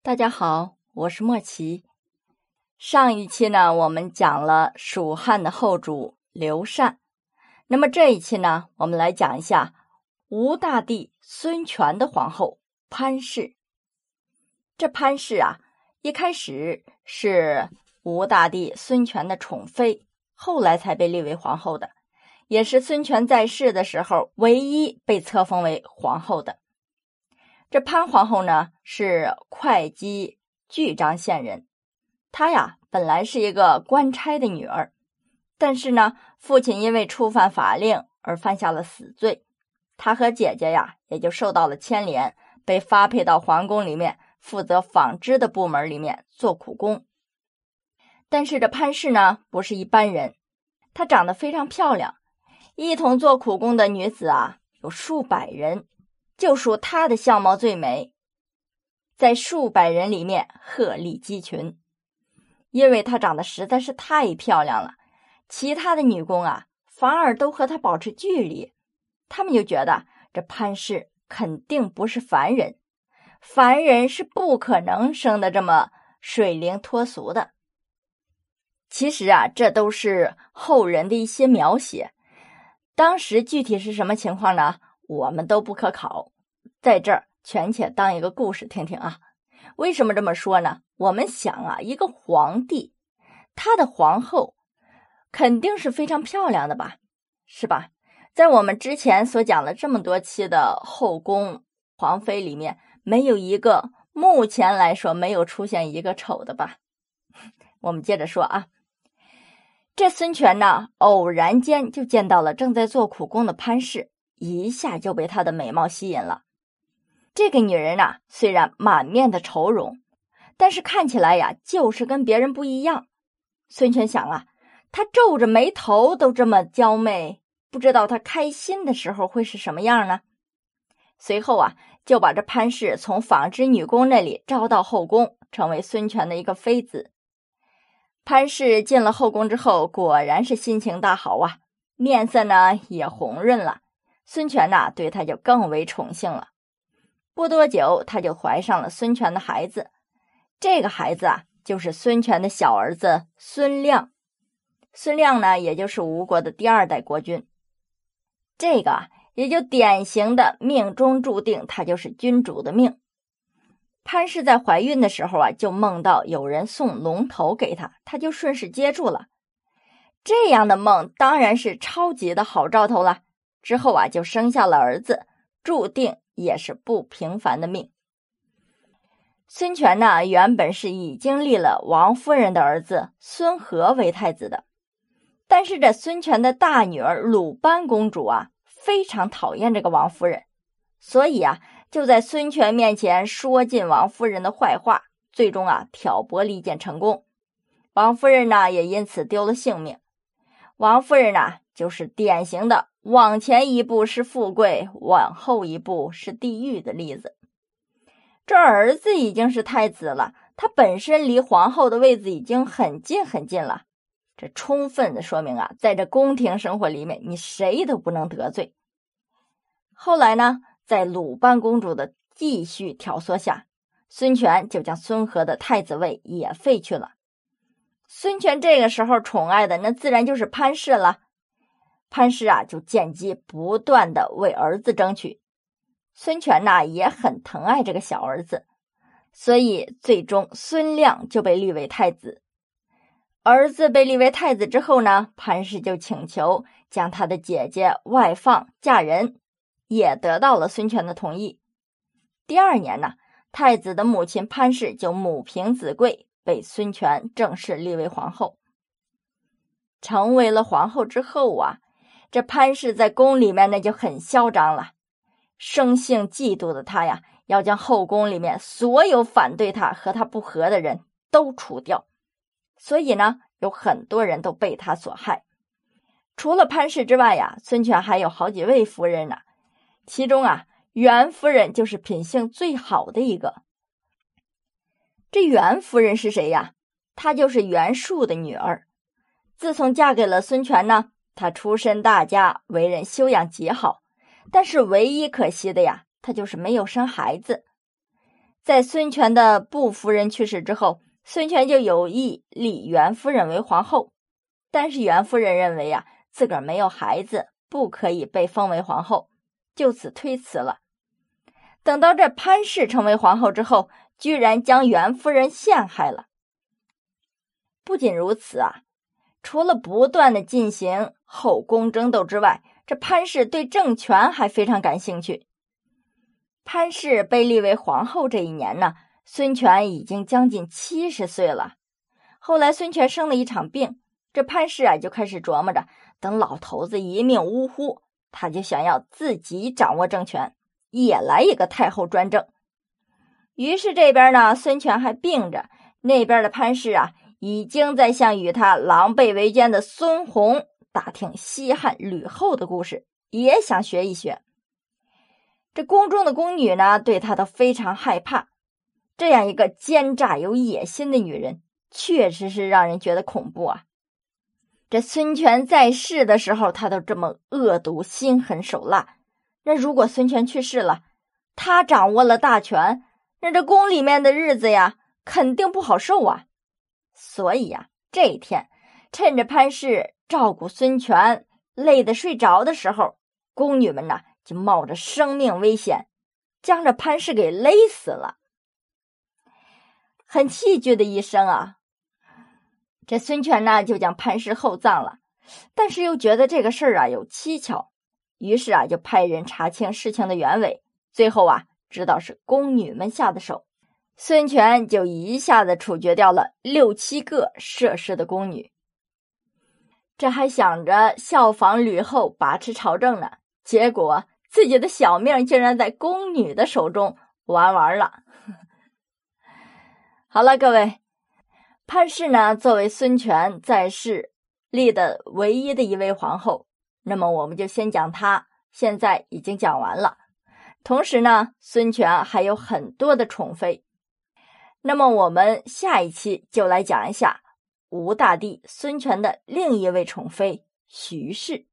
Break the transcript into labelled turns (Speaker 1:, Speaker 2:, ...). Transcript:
Speaker 1: 大家好，我是莫奇。上一期呢，我们讲了蜀汉的后主刘禅。那么这一期呢，我们来讲一下吴大帝孙权的皇后潘氏。这潘氏啊，一开始是吴大帝孙权的宠妃，后来才被立为皇后的，也是孙权在世的时候唯一被册封为皇后的。这潘皇后呢，是会稽巨章县人。她呀，本来是一个官差的女儿，但是呢，父亲因为触犯法令而犯下了死罪，她和姐姐呀，也就受到了牵连，被发配到皇宫里面负责纺织的部门里面做苦工。但是这潘氏呢，不是一般人，她长得非常漂亮，一同做苦工的女子啊，有数百人。就属她的相貌最美，在数百人里面鹤立鸡群，因为她长得实在是太漂亮了。其他的女工啊，反而都和她保持距离，他们就觉得这潘氏肯定不是凡人，凡人是不可能生的这么水灵脱俗的。其实啊，这都是后人的一些描写，当时具体是什么情况呢？我们都不可考，在这儿权且当一个故事听听啊。为什么这么说呢？我们想啊，一个皇帝，他的皇后肯定是非常漂亮的吧，是吧？在我们之前所讲了这么多期的后宫皇妃里面，没有一个目前来说没有出现一个丑的吧？我们接着说啊，这孙权呢，偶然间就见到了正在做苦工的潘氏。一下就被她的美貌吸引了。这个女人呐，虽然满面的愁容，但是看起来呀，就是跟别人不一样。孙权想啊，她皱着眉头都这么娇媚，不知道她开心的时候会是什么样呢？随后啊，就把这潘氏从纺织女工那里招到后宫，成为孙权的一个妃子。潘氏进了后宫之后，果然是心情大好啊，面色呢也红润了。孙权呐，对他就更为宠幸了。不多久，他就怀上了孙权的孩子。这个孩子啊，就是孙权的小儿子孙亮。孙亮呢，也就是吴国的第二代国君。这个啊，也就典型的命中注定他就是君主的命。潘氏在怀孕的时候啊，就梦到有人送龙头给他，他就顺势接住了。这样的梦当然是超级的好兆头了。之后啊，就生下了儿子，注定也是不平凡的命。孙权呢，原本是已经立了王夫人的儿子孙和为太子的，但是这孙权的大女儿鲁班公主啊，非常讨厌这个王夫人，所以啊，就在孙权面前说尽王夫人的坏话，最终啊，挑拨离间成功，王夫人呢，也因此丢了性命。王夫人呢，就是典型的。往前一步是富贵，往后一步是地狱的例子。这儿子已经是太子了，他本身离皇后的位子已经很近很近了。这充分的说明啊，在这宫廷生活里面，你谁都不能得罪。后来呢，在鲁班公主的继续挑唆下，孙权就将孙和的太子位也废去了。孙权这个时候宠爱的那自然就是潘氏了。潘氏啊，就见机不断的为儿子争取。孙权呐也很疼爱这个小儿子，所以最终孙亮就被立为太子。儿子被立为太子之后呢，潘氏就请求将他的姐姐外放嫁人，也得到了孙权的同意。第二年呢，太子的母亲潘氏就母凭子贵，被孙权正式立为皇后。成为了皇后之后啊。这潘氏在宫里面那就很嚣张了，生性嫉妒的他呀，要将后宫里面所有反对他和他不和的人都除掉。所以呢，有很多人都被他所害。除了潘氏之外呀，孙权还有好几位夫人呢。其中啊，袁夫人就是品性最好的一个。这袁夫人是谁呀？她就是袁术的女儿。自从嫁给了孙权呢。他出身大家，为人修养极好，但是唯一可惜的呀，他就是没有生孩子。在孙权的布夫人去世之后，孙权就有意立袁夫人为皇后，但是袁夫人认为呀，自个儿没有孩子，不可以被封为皇后，就此推辞了。等到这潘氏成为皇后之后，居然将袁夫人陷害了。不仅如此啊，除了不断的进行后宫争斗之外，这潘氏对政权还非常感兴趣。潘氏被立为皇后这一年呢，孙权已经将近七十岁了。后来孙权生了一场病，这潘氏啊就开始琢磨着，等老头子一命呜呼，他就想要自己掌握政权。也来一个太后专政，于是这边呢，孙权还病着，那边的潘氏啊，已经在向与他狼狈为奸的孙弘打听西汉吕后的故事，也想学一学。这宫中的宫女呢，对他都非常害怕。这样一个奸诈有野心的女人，确实是让人觉得恐怖啊。这孙权在世的时候，他都这么恶毒、心狠手辣。那如果孙权去世了，他掌握了大权，那这宫里面的日子呀，肯定不好受啊。所以呀，这一天，趁着潘氏照顾孙权累得睡着的时候，宫女们呢就冒着生命危险，将这潘氏给勒死了。很戏剧的一生啊。这孙权呢就将潘氏厚葬了，但是又觉得这个事儿啊有蹊跷。于是啊，就派人查清事情的原委。最后啊，知道是宫女们下的手，孙权就一下子处决掉了六七个涉事的宫女。这还想着效仿吕后把持朝政呢，结果自己的小命竟然在宫女的手中玩完了。好了，各位，潘氏呢，作为孙权在世立的唯一的一位皇后。那么我们就先讲他，现在已经讲完了。同时呢，孙权还有很多的宠妃。那么我们下一期就来讲一下吴大帝孙权的另一位宠妃徐氏。